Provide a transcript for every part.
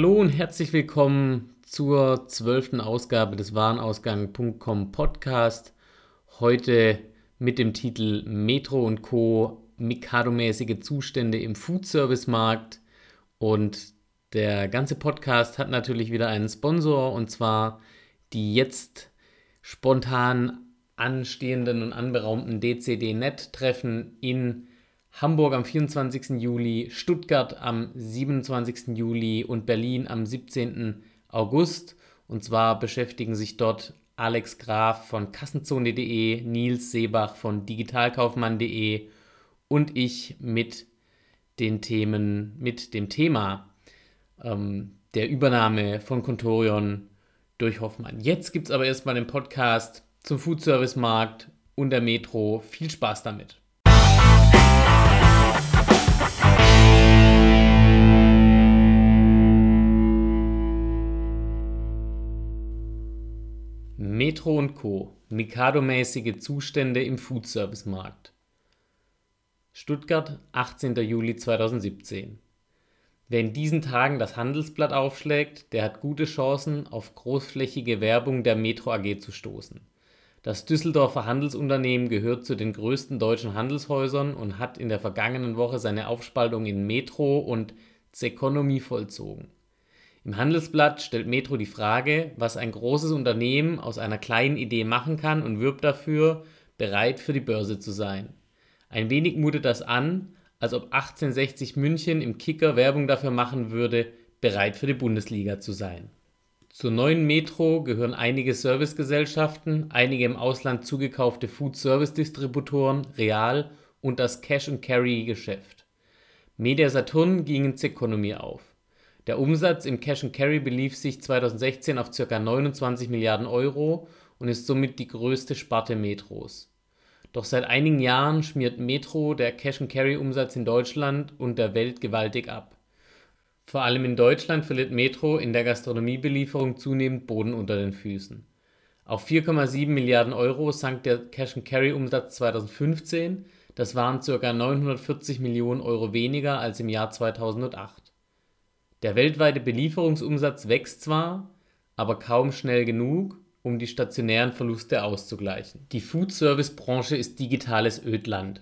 Hallo und herzlich willkommen zur zwölften Ausgabe des Warenausgang.com Podcast. Heute mit dem Titel Metro und Co. Mikado-mäßige Zustände im Foodservice-Markt. Und der ganze Podcast hat natürlich wieder einen Sponsor und zwar die jetzt spontan anstehenden und anberaumten DCD-Net-Treffen in Hamburg am 24. Juli, Stuttgart am 27. Juli und Berlin am 17. August. Und zwar beschäftigen sich dort Alex Graf von Kassenzone.de, Nils Seebach von digitalkaufmann.de und ich mit den Themen, mit dem Thema ähm, der Übernahme von Contorion durch Hoffmann. Jetzt gibt es aber erstmal den Podcast zum Foodservice-Markt und der Metro. Viel Spaß damit. Metro und Co. Mikado-mäßige Zustände im Foodservice-Markt. Stuttgart, 18. Juli 2017. Wer in diesen Tagen das Handelsblatt aufschlägt, der hat gute Chancen, auf großflächige Werbung der Metro AG zu stoßen. Das Düsseldorfer Handelsunternehmen gehört zu den größten deutschen Handelshäusern und hat in der vergangenen Woche seine Aufspaltung in Metro und Zeconomy vollzogen. Im Handelsblatt stellt Metro die Frage, was ein großes Unternehmen aus einer kleinen Idee machen kann und wirbt dafür, bereit für die Börse zu sein. Ein wenig mutet das an, als ob 1860 München im Kicker Werbung dafür machen würde, bereit für die Bundesliga zu sein. Zur neuen Metro gehören einige Servicegesellschaften, einige im Ausland zugekaufte Food-Service-Distributoren, Real und das Cash-and-Carry-Geschäft. Media Saturn ging in Zeconomy auf. Der Umsatz im Cash-and-Carry belief sich 2016 auf ca. 29 Milliarden Euro und ist somit die größte Sparte Metros. Doch seit einigen Jahren schmiert Metro der Cash-and-Carry-Umsatz in Deutschland und der Welt gewaltig ab. Vor allem in Deutschland verliert Metro in der Gastronomiebelieferung zunehmend Boden unter den Füßen. Auf 4,7 Milliarden Euro sank der Cash-and-Carry-Umsatz 2015, das waren ca. 940 Millionen Euro weniger als im Jahr 2008. Der weltweite Belieferungsumsatz wächst zwar, aber kaum schnell genug, um die stationären Verluste auszugleichen. Die Food-Service-Branche ist digitales Ödland.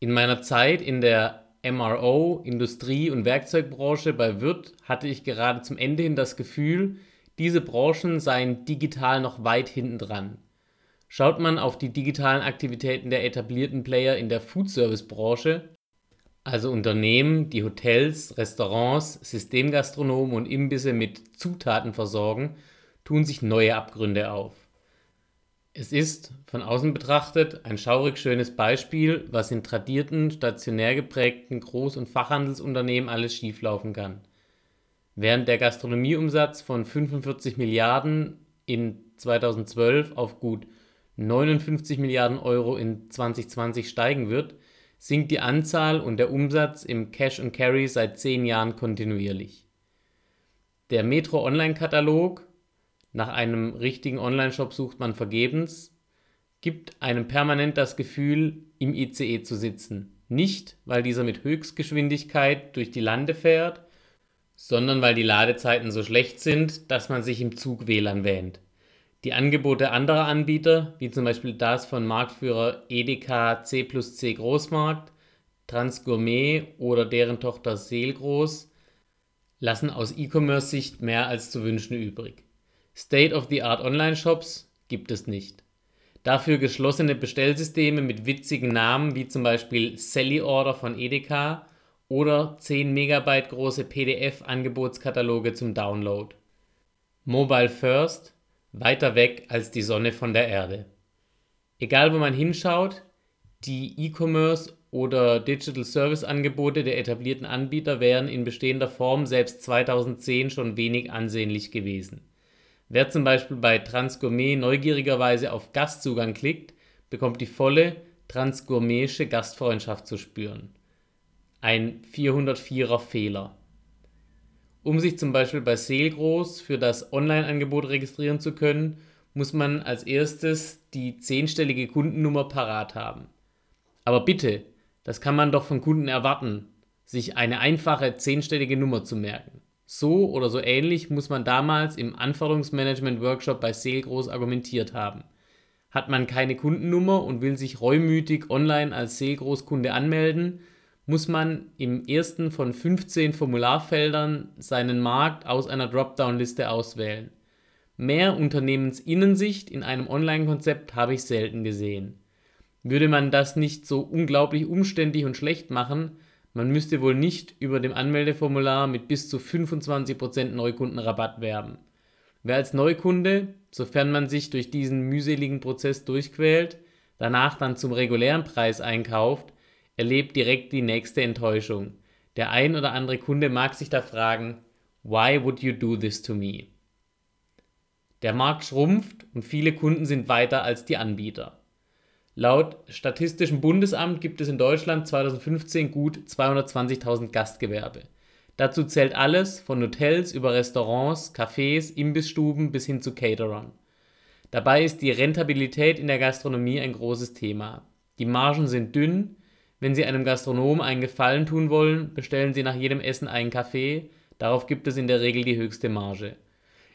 In meiner Zeit in der MRO, Industrie- und Werkzeugbranche bei Wirt hatte ich gerade zum Ende hin das Gefühl, diese Branchen seien digital noch weit hinten dran. Schaut man auf die digitalen Aktivitäten der etablierten Player in der Foodservice-Branche, also Unternehmen, die Hotels, Restaurants, Systemgastronomen und Imbisse mit Zutaten versorgen, tun sich neue Abgründe auf. Es ist, von außen betrachtet, ein schaurig schönes Beispiel, was in tradierten, stationär geprägten Groß- und Fachhandelsunternehmen alles schieflaufen kann. Während der Gastronomieumsatz von 45 Milliarden in 2012 auf gut 59 Milliarden Euro in 2020 steigen wird, sinkt die Anzahl und der Umsatz im Cash and Carry seit zehn Jahren kontinuierlich. Der Metro Online-Katalog nach einem richtigen Online-Shop sucht man vergebens, gibt einem permanent das Gefühl, im ICE zu sitzen. Nicht, weil dieser mit Höchstgeschwindigkeit durch die Lande fährt, sondern weil die Ladezeiten so schlecht sind, dass man sich im Zug WLAN wähnt. Die Angebote anderer Anbieter, wie zum Beispiel das von Marktführer Edeka C plus C Großmarkt, Transgourmet oder deren Tochter Seelgroß, lassen aus E-Commerce-Sicht mehr als zu wünschen übrig. State-of-the-art Online-Shops gibt es nicht. Dafür geschlossene Bestellsysteme mit witzigen Namen wie zum Beispiel Sally Order von Edeka oder 10 Megabyte große PDF-Angebotskataloge zum Download. Mobile First, weiter weg als die Sonne von der Erde. Egal wo man hinschaut, die E-Commerce oder Digital Service Angebote der etablierten Anbieter wären in bestehender Form selbst 2010 schon wenig ansehnlich gewesen. Wer zum Beispiel bei Transgourmet neugierigerweise auf Gastzugang klickt, bekommt die volle transgourmetische Gastfreundschaft zu spüren. Ein 404er Fehler. Um sich zum Beispiel bei Seelgroß für das Online-Angebot registrieren zu können, muss man als erstes die zehnstellige Kundennummer parat haben. Aber bitte, das kann man doch von Kunden erwarten, sich eine einfache zehnstellige Nummer zu merken. So oder so ähnlich muss man damals im Anforderungsmanagement-Workshop bei Seelgroß argumentiert haben. Hat man keine Kundennummer und will sich reumütig online als Seelgroßkunde anmelden, muss man im ersten von 15 Formularfeldern seinen Markt aus einer Dropdown-Liste auswählen. Mehr Unternehmensinnensicht in einem Online-Konzept habe ich selten gesehen. Würde man das nicht so unglaublich umständlich und schlecht machen, man müsste wohl nicht über dem Anmeldeformular mit bis zu 25% Neukundenrabatt werben. Wer als Neukunde, sofern man sich durch diesen mühseligen Prozess durchquält, danach dann zum regulären Preis einkauft, erlebt direkt die nächste Enttäuschung. Der ein oder andere Kunde mag sich da fragen, why would you do this to me? Der Markt schrumpft und viele Kunden sind weiter als die Anbieter. Laut Statistischem Bundesamt gibt es in Deutschland 2015 gut 220.000 Gastgewerbe. Dazu zählt alles von Hotels über Restaurants, Cafés, Imbissstuben bis hin zu Caterern. Dabei ist die Rentabilität in der Gastronomie ein großes Thema. Die Margen sind dünn, wenn Sie einem Gastronom einen Gefallen tun wollen, bestellen Sie nach jedem Essen einen Kaffee, darauf gibt es in der Regel die höchste Marge.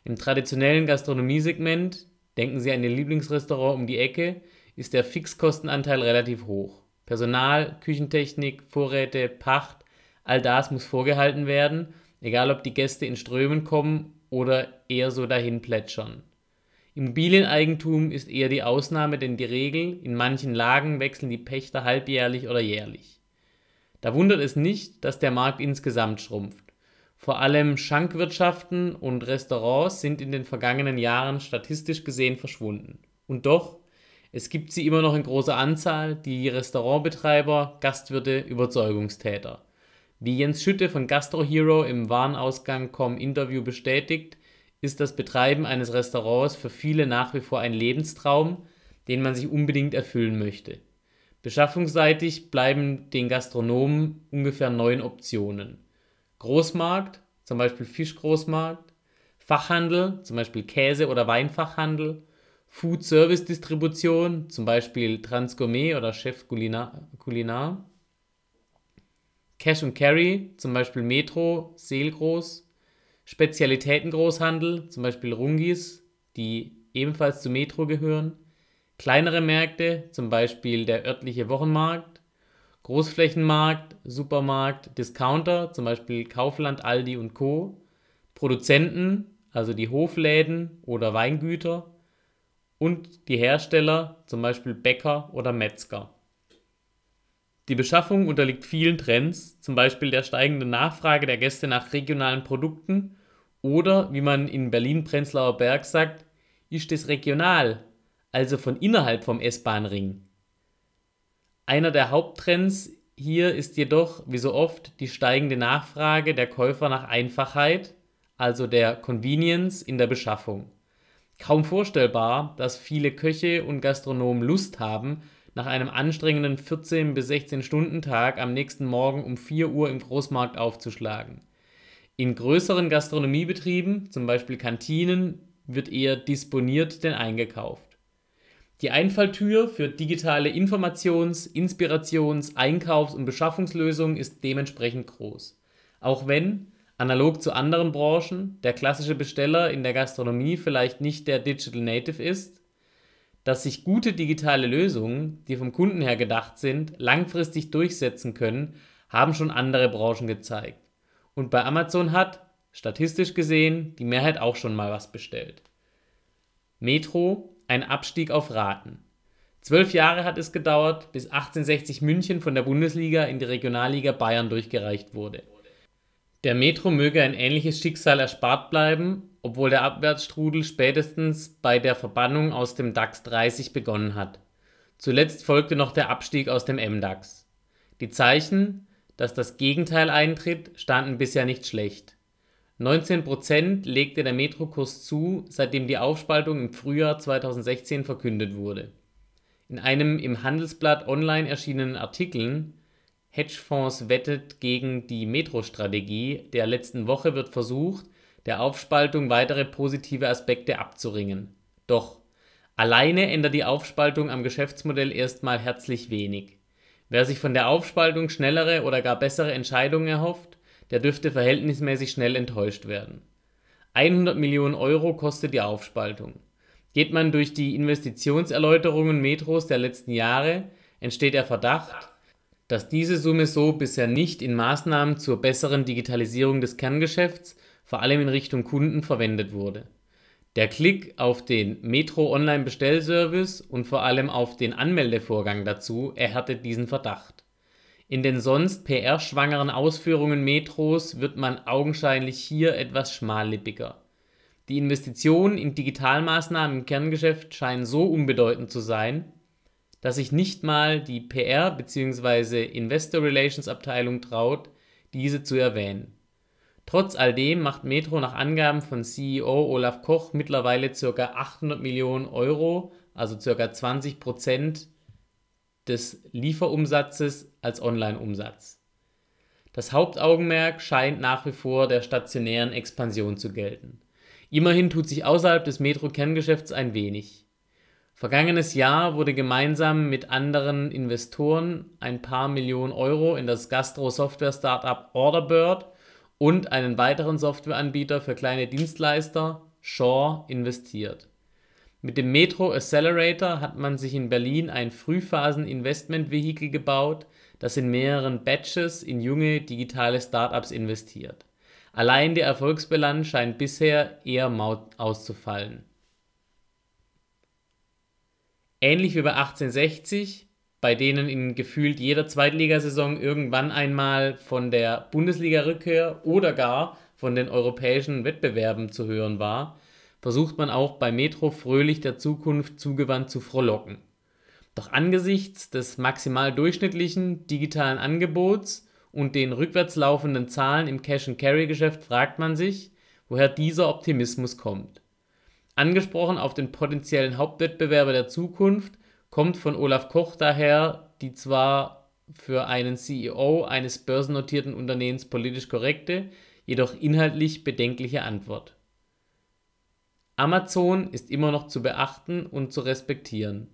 Im traditionellen Gastronomiesegment, denken Sie an Ihr Lieblingsrestaurant um die Ecke, ist der Fixkostenanteil relativ hoch. Personal, Küchentechnik, Vorräte, Pacht, all das muss vorgehalten werden, egal ob die Gäste in Strömen kommen oder eher so dahin plätschern. Immobilieneigentum ist eher die Ausnahme denn die Regel, in manchen Lagen wechseln die Pächter halbjährlich oder jährlich. Da wundert es nicht, dass der Markt insgesamt schrumpft. Vor allem Schankwirtschaften und Restaurants sind in den vergangenen Jahren statistisch gesehen verschwunden. Und doch, es gibt sie immer noch in großer Anzahl, die Restaurantbetreiber, Gastwirte, Überzeugungstäter. Wie Jens Schütte von Gastro Hero im Warenausgang.com Interview bestätigt, ist das Betreiben eines Restaurants für viele nach wie vor ein Lebenstraum, den man sich unbedingt erfüllen möchte. Beschaffungsseitig bleiben den Gastronomen ungefähr neun Optionen. Großmarkt, zum Beispiel Fischgroßmarkt, Fachhandel, zum Beispiel Käse- oder Weinfachhandel, Food-Service-Distribution, zum Beispiel Transgourmet oder Chef Culinar, Cash and Carry, zum Beispiel Metro, Seelgroß, Spezialitätengroßhandel, zum Beispiel Rungis, die ebenfalls zu Metro gehören, kleinere Märkte, zum Beispiel der örtliche Wochenmarkt, Großflächenmarkt, Supermarkt, Discounter, zum Beispiel Kaufland, Aldi und Co., Produzenten, also die Hofläden oder Weingüter und die Hersteller, zum Beispiel Bäcker oder Metzger. Die Beschaffung unterliegt vielen Trends, zum Beispiel der steigenden Nachfrage der Gäste nach regionalen Produkten oder, wie man in Berlin-Prenzlauer Berg sagt, ist es regional, also von innerhalb vom S-Bahn-Ring. Einer der Haupttrends hier ist jedoch, wie so oft, die steigende Nachfrage der Käufer nach Einfachheit, also der Convenience in der Beschaffung. Kaum vorstellbar, dass viele Köche und Gastronomen Lust haben, nach einem anstrengenden 14 bis 16 Stunden Tag am nächsten Morgen um 4 Uhr im Großmarkt aufzuschlagen. In größeren Gastronomiebetrieben, zum Beispiel Kantinen, wird eher disponiert denn eingekauft. Die Einfalltür für digitale Informations-, Inspirations-, Einkaufs- und Beschaffungslösungen ist dementsprechend groß. Auch wenn, analog zu anderen Branchen, der klassische Besteller in der Gastronomie vielleicht nicht der Digital Native ist, dass sich gute digitale Lösungen, die vom Kunden her gedacht sind, langfristig durchsetzen können, haben schon andere Branchen gezeigt. Und bei Amazon hat, statistisch gesehen, die Mehrheit auch schon mal was bestellt. Metro, ein Abstieg auf Raten. Zwölf Jahre hat es gedauert, bis 1860 München von der Bundesliga in die Regionalliga Bayern durchgereicht wurde. Der Metro möge ein ähnliches Schicksal erspart bleiben, obwohl der Abwärtsstrudel spätestens bei der Verbannung aus dem DAX 30 begonnen hat. Zuletzt folgte noch der Abstieg aus dem MDAX. Die Zeichen, dass das Gegenteil eintritt, standen bisher nicht schlecht. 19% legte der Metrokurs zu, seitdem die Aufspaltung im Frühjahr 2016 verkündet wurde. In einem im Handelsblatt online erschienenen Artikeln Hedgefonds wettet gegen die Metro-Strategie der letzten Woche wird versucht, der Aufspaltung weitere positive Aspekte abzuringen. Doch alleine ändert die Aufspaltung am Geschäftsmodell erstmal herzlich wenig. Wer sich von der Aufspaltung schnellere oder gar bessere Entscheidungen erhofft, der dürfte verhältnismäßig schnell enttäuscht werden. 100 Millionen Euro kostet die Aufspaltung. Geht man durch die Investitionserläuterungen Metros der letzten Jahre, entsteht der Verdacht, dass diese Summe so bisher nicht in Maßnahmen zur besseren Digitalisierung des Kerngeschäfts, vor allem in Richtung Kunden, verwendet wurde. Der Klick auf den Metro Online Bestellservice und vor allem auf den Anmeldevorgang dazu erhärtet diesen Verdacht. In den sonst PR-schwangeren Ausführungen Metros wird man augenscheinlich hier etwas schmallippiger. Die Investitionen in Digitalmaßnahmen im Kerngeschäft scheinen so unbedeutend zu sein, dass sich nicht mal die PR bzw. Investor Relations Abteilung traut, diese zu erwähnen. Trotz alledem macht Metro nach Angaben von CEO Olaf Koch mittlerweile ca. 800 Millionen Euro, also ca. 20 Prozent des Lieferumsatzes als Online-Umsatz. Das Hauptaugenmerk scheint nach wie vor der stationären Expansion zu gelten. Immerhin tut sich außerhalb des Metro-Kerngeschäfts ein wenig. Vergangenes Jahr wurde gemeinsam mit anderen Investoren ein paar Millionen Euro in das Gastro-Software-Startup Orderbird und einen weiteren Softwareanbieter für kleine Dienstleister, Shaw, investiert. Mit dem Metro Accelerator hat man sich in Berlin ein Frühphasen-Investment-Vehikel gebaut, das in mehreren Batches in junge digitale Startups investiert. Allein der Erfolgsbilanz scheint bisher eher mau auszufallen. Ähnlich wie bei 1860 bei denen in gefühlt jeder Zweitligasaison irgendwann einmal von der Bundesliga-Rückkehr oder gar von den europäischen Wettbewerben zu hören war, versucht man auch bei Metro fröhlich der Zukunft zugewandt zu frohlocken. Doch angesichts des maximal durchschnittlichen digitalen Angebots und den rückwärts laufenden Zahlen im Cash-and-Carry-Geschäft fragt man sich, woher dieser Optimismus kommt. Angesprochen auf den potenziellen Hauptwettbewerber der Zukunft kommt von Olaf Koch daher die zwar für einen CEO eines börsennotierten Unternehmens politisch korrekte, jedoch inhaltlich bedenkliche Antwort. Amazon ist immer noch zu beachten und zu respektieren.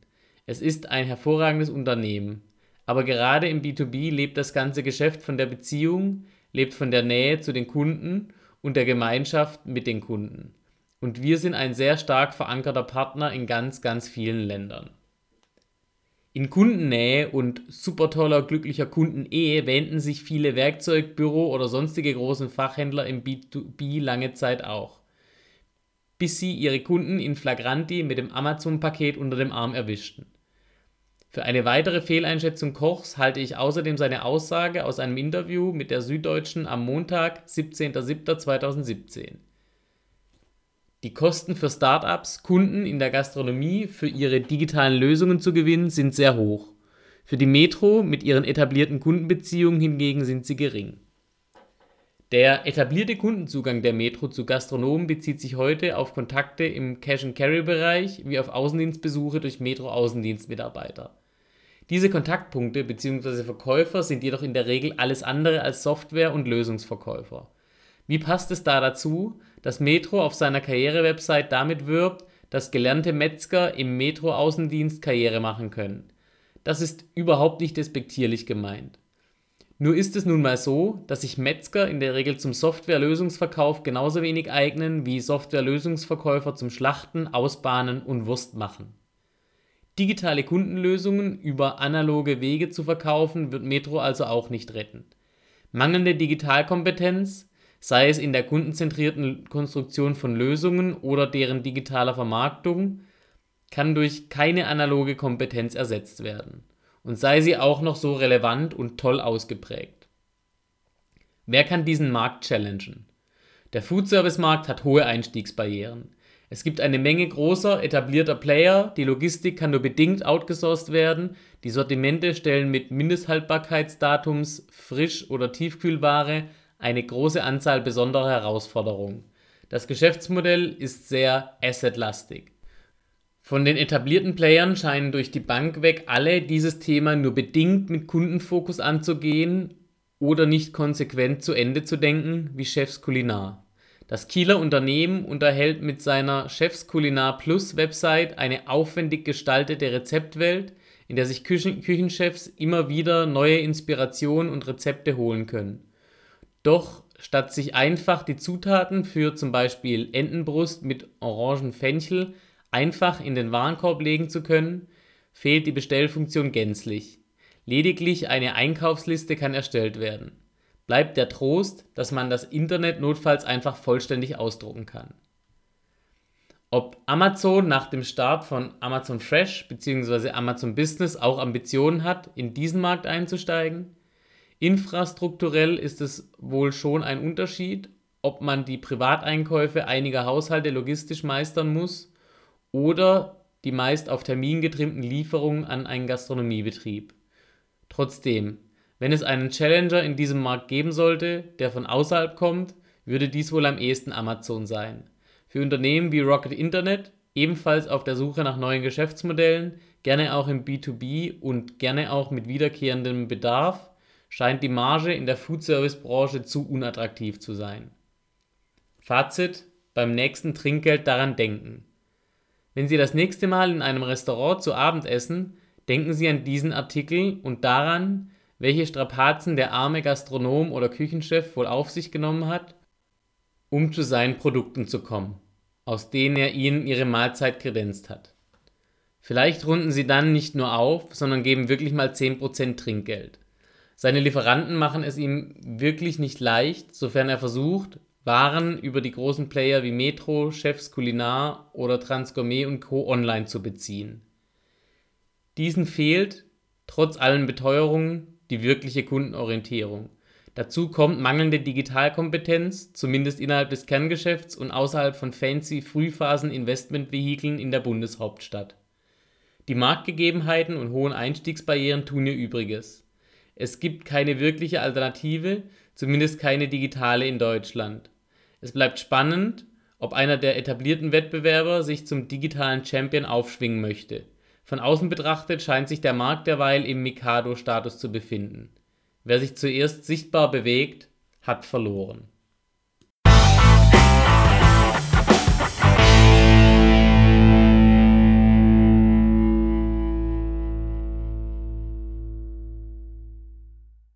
Es ist ein hervorragendes Unternehmen. Aber gerade im B2B lebt das ganze Geschäft von der Beziehung, lebt von der Nähe zu den Kunden und der Gemeinschaft mit den Kunden. Und wir sind ein sehr stark verankerter Partner in ganz, ganz vielen Ländern. In Kundennähe und super toller, glücklicher Kundenehe wähnten sich viele Werkzeug-, Büro- oder sonstige großen Fachhändler im B2B lange Zeit auch. Bis sie ihre Kunden in Flagranti mit dem Amazon-Paket unter dem Arm erwischten. Für eine weitere Fehleinschätzung Kochs halte ich außerdem seine Aussage aus einem Interview mit der Süddeutschen am Montag, 17.07.2017. Die Kosten für Startups, Kunden in der Gastronomie für ihre digitalen Lösungen zu gewinnen, sind sehr hoch. Für die Metro mit ihren etablierten Kundenbeziehungen hingegen sind sie gering. Der etablierte Kundenzugang der Metro zu Gastronomen bezieht sich heute auf Kontakte im Cash-and-Carry-Bereich wie auf Außendienstbesuche durch Metro-Außendienstmitarbeiter. Diese Kontaktpunkte bzw. Verkäufer sind jedoch in der Regel alles andere als Software- und Lösungsverkäufer. Wie passt es da dazu, dass Metro auf seiner Karrierewebsite damit wirbt, dass gelernte Metzger im Metro-Außendienst Karriere machen können? Das ist überhaupt nicht despektierlich gemeint. Nur ist es nun mal so, dass sich Metzger in der Regel zum Software-Lösungsverkauf genauso wenig eignen wie Software-Lösungsverkäufer zum Schlachten, Ausbahnen und Wurst machen. Digitale Kundenlösungen über analoge Wege zu verkaufen, wird Metro also auch nicht retten. Mangelnde Digitalkompetenz, sei es in der kundenzentrierten Konstruktion von Lösungen oder deren digitaler Vermarktung, kann durch keine analoge Kompetenz ersetzt werden. Und sei sie auch noch so relevant und toll ausgeprägt. Wer kann diesen Markt challengen? Der Foodservice-Markt hat hohe Einstiegsbarrieren. Es gibt eine Menge großer, etablierter Player, die Logistik kann nur bedingt outgesourced werden, die Sortimente stellen mit Mindesthaltbarkeitsdatums Frisch- oder Tiefkühlware eine große Anzahl besonderer Herausforderungen. Das Geschäftsmodell ist sehr assetlastig. Von den etablierten Playern scheinen durch die Bank weg alle dieses Thema nur bedingt mit Kundenfokus anzugehen oder nicht konsequent zu Ende zu denken, wie Chefs Kulinar. Das Kieler Unternehmen unterhält mit seiner Chefs Kulinar Plus Website eine aufwendig gestaltete Rezeptwelt, in der sich Küchen Küchenchefs immer wieder neue Inspirationen und Rezepte holen können. Doch statt sich einfach die Zutaten für zum Beispiel Entenbrust mit Orangenfenchel einfach in den Warenkorb legen zu können, fehlt die Bestellfunktion gänzlich. Lediglich eine Einkaufsliste kann erstellt werden. Bleibt der Trost, dass man das Internet notfalls einfach vollständig ausdrucken kann. Ob Amazon nach dem Start von Amazon Fresh bzw. Amazon Business auch Ambitionen hat, in diesen Markt einzusteigen? Infrastrukturell ist es wohl schon ein Unterschied, ob man die Privateinkäufe einiger Haushalte logistisch meistern muss oder die meist auf Termin getrimmten Lieferungen an einen Gastronomiebetrieb. Trotzdem, wenn es einen Challenger in diesem Markt geben sollte, der von außerhalb kommt, würde dies wohl am ehesten Amazon sein. Für Unternehmen wie Rocket Internet, ebenfalls auf der Suche nach neuen Geschäftsmodellen, gerne auch im B2B und gerne auch mit wiederkehrendem Bedarf, scheint die Marge in der Foodservice-Branche zu unattraktiv zu sein. Fazit: Beim nächsten Trinkgeld daran denken. Wenn Sie das nächste Mal in einem Restaurant zu Abend essen, denken Sie an diesen Artikel und daran, welche Strapazen der arme Gastronom oder Küchenchef wohl auf sich genommen hat, um zu seinen Produkten zu kommen, aus denen er Ihnen Ihre Mahlzeit kredenzt hat. Vielleicht runden Sie dann nicht nur auf, sondern geben wirklich mal 10% Trinkgeld. Seine Lieferanten machen es ihm wirklich nicht leicht, sofern er versucht, Waren über die großen Player wie Metro, Chefs Kulinar oder Transgourmet und Co. online zu beziehen. Diesen fehlt, trotz allen Beteuerungen, die wirkliche Kundenorientierung. Dazu kommt mangelnde Digitalkompetenz, zumindest innerhalb des Kerngeschäfts und außerhalb von fancy Frühphasen-Investmentvehikeln in der Bundeshauptstadt. Die Marktgegebenheiten und hohen Einstiegsbarrieren tun ihr Übriges. Es gibt keine wirkliche Alternative, zumindest keine digitale in Deutschland. Es bleibt spannend, ob einer der etablierten Wettbewerber sich zum digitalen Champion aufschwingen möchte. Von außen betrachtet scheint sich der Markt derweil im Mikado-Status zu befinden. Wer sich zuerst sichtbar bewegt, hat verloren